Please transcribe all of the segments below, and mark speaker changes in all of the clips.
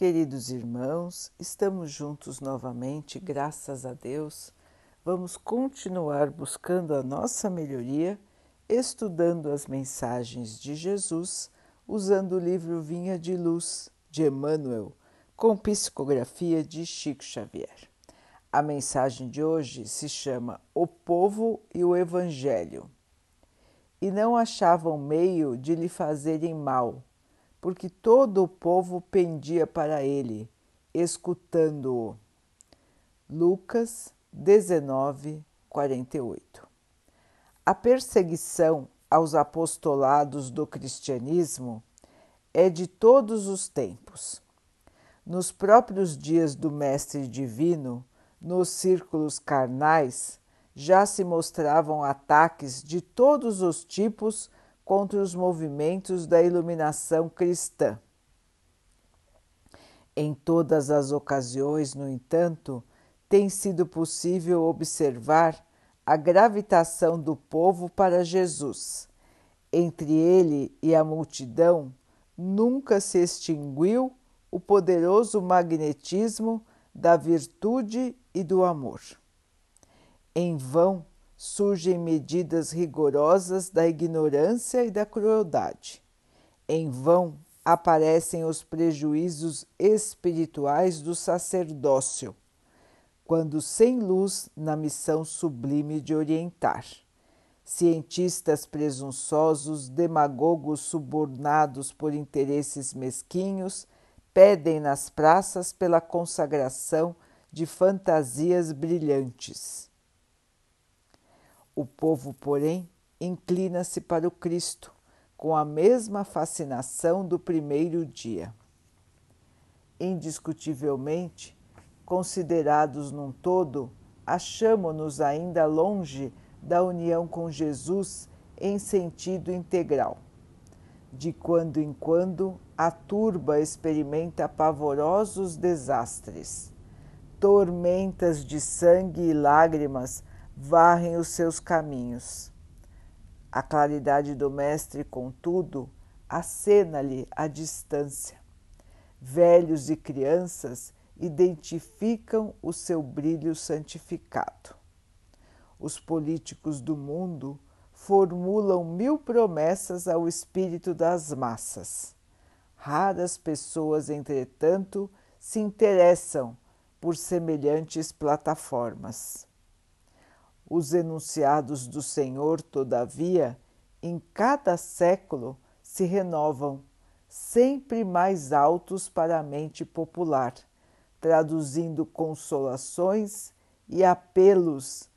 Speaker 1: Queridos irmãos, estamos juntos novamente, graças a Deus. Vamos continuar buscando a nossa melhoria, estudando as mensagens de Jesus, usando o livro Vinha de Luz de Emmanuel, com psicografia de Chico Xavier. A mensagem de hoje se chama O Povo e o Evangelho. E não achavam meio de lhe fazerem mal porque todo o povo pendia para ele, escutando-o. Lucas 19, 48. A perseguição aos apostolados do cristianismo é de todos os tempos. Nos próprios dias do Mestre Divino, nos círculos carnais, já se mostravam ataques de todos os tipos contra os movimentos da iluminação cristã. Em todas as ocasiões, no entanto, tem sido possível observar a gravitação do povo para Jesus. Entre ele e a multidão nunca se extinguiu o poderoso magnetismo da virtude e do amor. Em vão surgem medidas rigorosas da ignorância e da crueldade. Em vão aparecem os prejuízos espirituais do sacerdócio, quando sem luz na missão sublime de orientar. Cientistas presunçosos, demagogos subornados por interesses mesquinhos, pedem nas praças pela consagração de fantasias brilhantes o povo, porém, inclina-se para o Cristo com a mesma fascinação do primeiro dia. Indiscutivelmente, considerados num todo, achamo-nos ainda longe da união com Jesus em sentido integral. De quando em quando, a turba experimenta pavorosos desastres. Tormentas de sangue e lágrimas varrem os seus caminhos. A claridade do Mestre, contudo, acena-lhe a distância. Velhos e crianças identificam o seu brilho santificado. Os políticos do mundo formulam mil promessas ao espírito das massas. Raras pessoas, entretanto, se interessam por semelhantes plataformas. Os enunciados do Senhor, todavia, em cada século se renovam, sempre mais altos para a mente popular, traduzindo consolações e apelos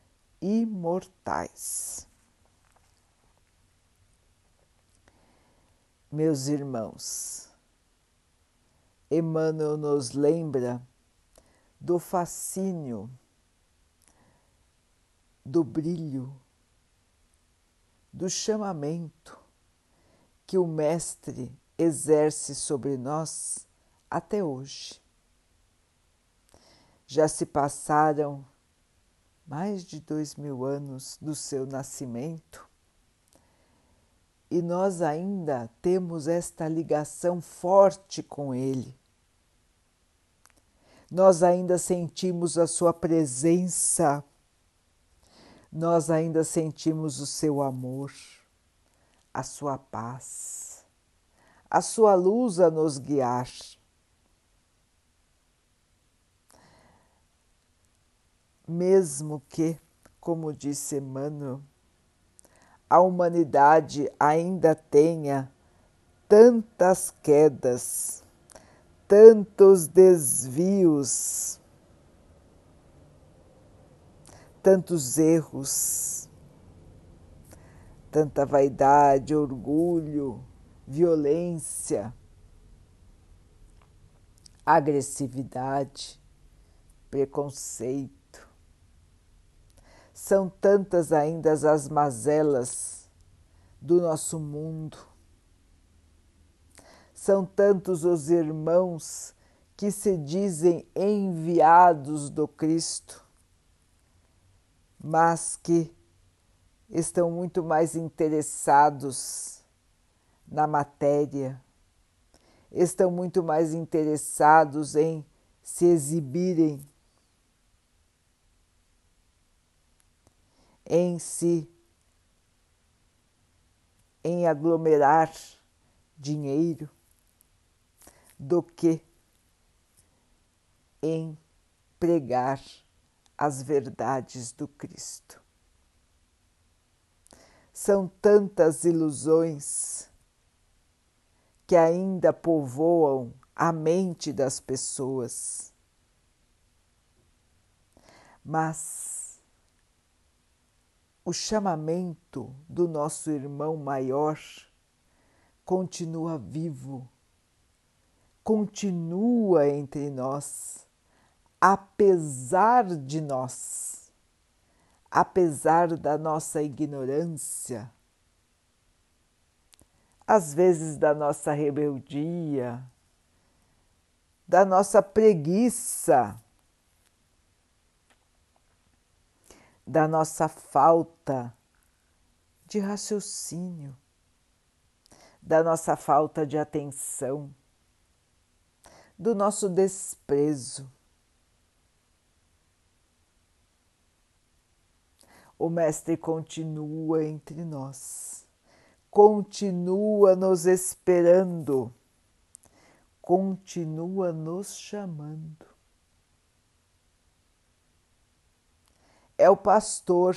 Speaker 1: imortais. Meus irmãos, Emmanuel nos lembra do fascínio do brilho, do chamamento que o Mestre exerce sobre nós até hoje. Já se passaram mais de dois mil anos do seu nascimento e nós ainda temos esta ligação forte com Ele. Nós ainda sentimos a Sua presença nós ainda sentimos o seu amor, a sua paz, a sua luz a nos guiar. Mesmo que, como disse Emmanuel, a humanidade ainda tenha tantas quedas, tantos desvios, tantos erros, tanta vaidade, orgulho, violência, agressividade, preconceito. São tantas ainda as mazelas do nosso mundo. São tantos os irmãos que se dizem enviados do Cristo mas que estão muito mais interessados na matéria, estão muito mais interessados em se exibirem, em se em aglomerar dinheiro do que em pregar as verdades do Cristo. São tantas ilusões que ainda povoam a mente das pessoas. Mas o chamamento do nosso irmão maior continua vivo, continua entre nós, apesar de nós, apesar da nossa ignorância às vezes da nossa rebeldia, da nossa preguiça, da nossa falta de raciocínio, da nossa falta de atenção, do nosso desprezo. O Mestre continua entre nós continua nos esperando, continua nos chamando. É o pastor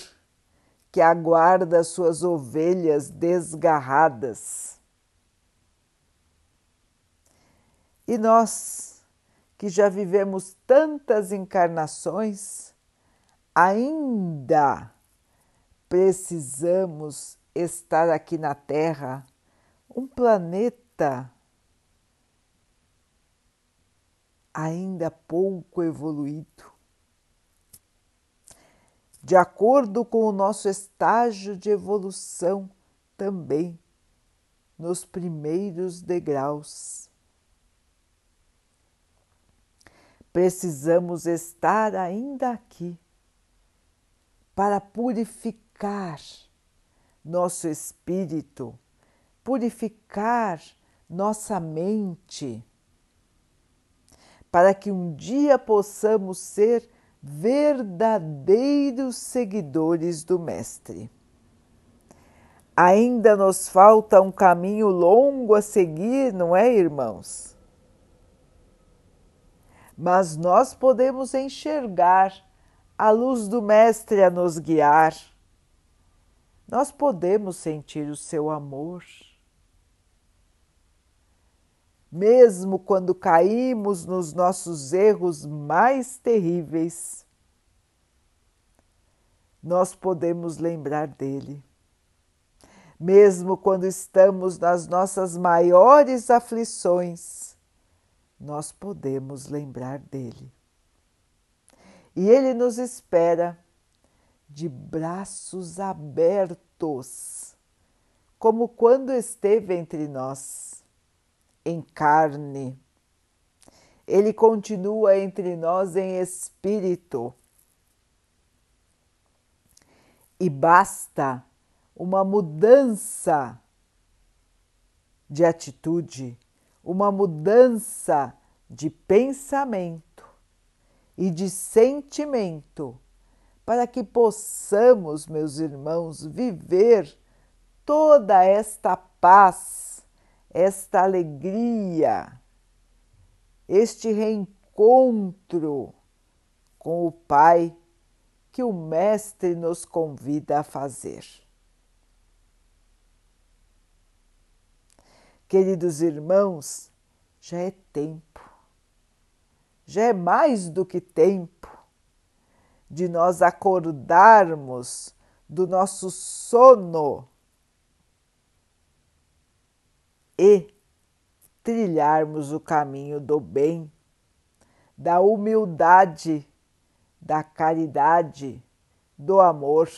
Speaker 1: que aguarda suas ovelhas desgarradas. E nós, que já vivemos tantas encarnações, ainda precisamos estar aqui na Terra, um planeta ainda pouco evoluído. De acordo com o nosso estágio de evolução, também nos primeiros degraus. Precisamos estar ainda aqui para purificar nosso espírito, purificar nossa mente, para que um dia possamos ser verdadeiros seguidores do Mestre. Ainda nos falta um caminho longo a seguir, não é, irmãos? Mas nós podemos enxergar a luz do Mestre a nos guiar nós podemos sentir o seu amor. Mesmo quando caímos nos nossos erros mais terríveis, nós podemos lembrar dele. Mesmo quando estamos nas nossas maiores aflições, nós podemos lembrar dele. E ele nos espera de braços abertos, como quando esteve entre nós, em carne. Ele continua entre nós em espírito. E basta uma mudança de atitude, uma mudança de pensamento e de sentimento para que possamos, meus irmãos, viver toda esta paz, esta alegria, este reencontro com o Pai que o Mestre nos convida a fazer. Queridos irmãos, já é tempo, já é mais do que tempo de nós acordarmos do nosso sono e trilharmos o caminho do bem, da humildade, da caridade, do amor.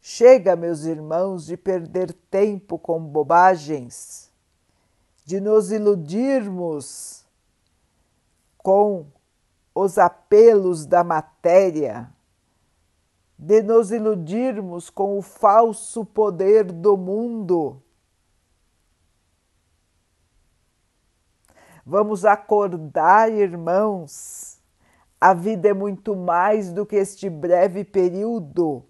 Speaker 1: Chega, meus irmãos, de perder tempo com bobagens, de nos iludirmos com os apelos da matéria, de nos iludirmos com o falso poder do mundo. Vamos acordar, irmãos. A vida é muito mais do que este breve período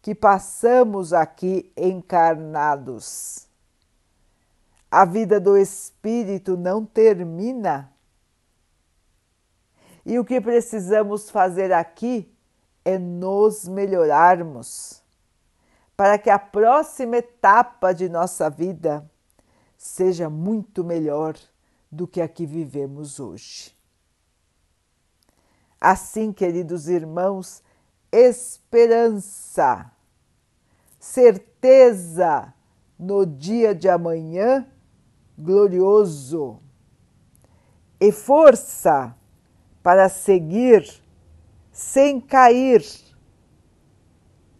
Speaker 1: que passamos aqui encarnados. A vida do espírito não termina. E o que precisamos fazer aqui é nos melhorarmos, para que a próxima etapa de nossa vida seja muito melhor do que a que vivemos hoje. Assim, queridos irmãos, esperança, certeza no dia de amanhã glorioso e força para seguir sem cair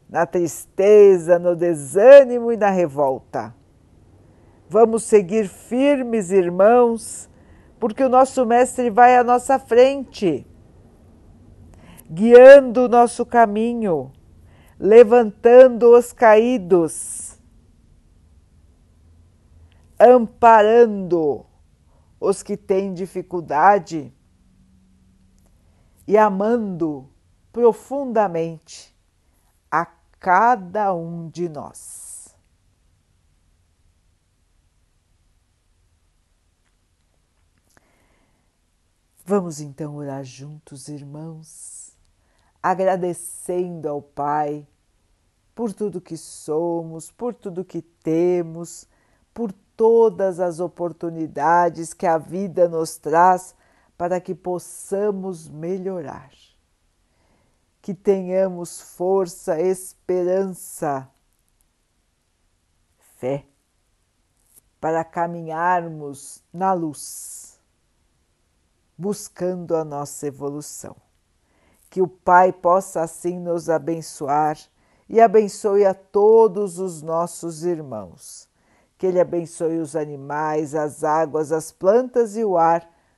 Speaker 1: na tristeza, no desânimo e na revolta. Vamos seguir firmes, irmãos, porque o nosso Mestre vai à nossa frente, guiando o nosso caminho, levantando os caídos, amparando os que têm dificuldade e amando profundamente a cada um de nós. Vamos então orar juntos, irmãos, agradecendo ao Pai por tudo que somos, por tudo que temos, por todas as oportunidades que a vida nos traz para que possamos melhorar. Que tenhamos força, esperança, fé para caminharmos na luz buscando a nossa evolução. Que o Pai possa assim nos abençoar e abençoe a todos os nossos irmãos. Que Ele abençoe os animais, as águas, as plantas e o ar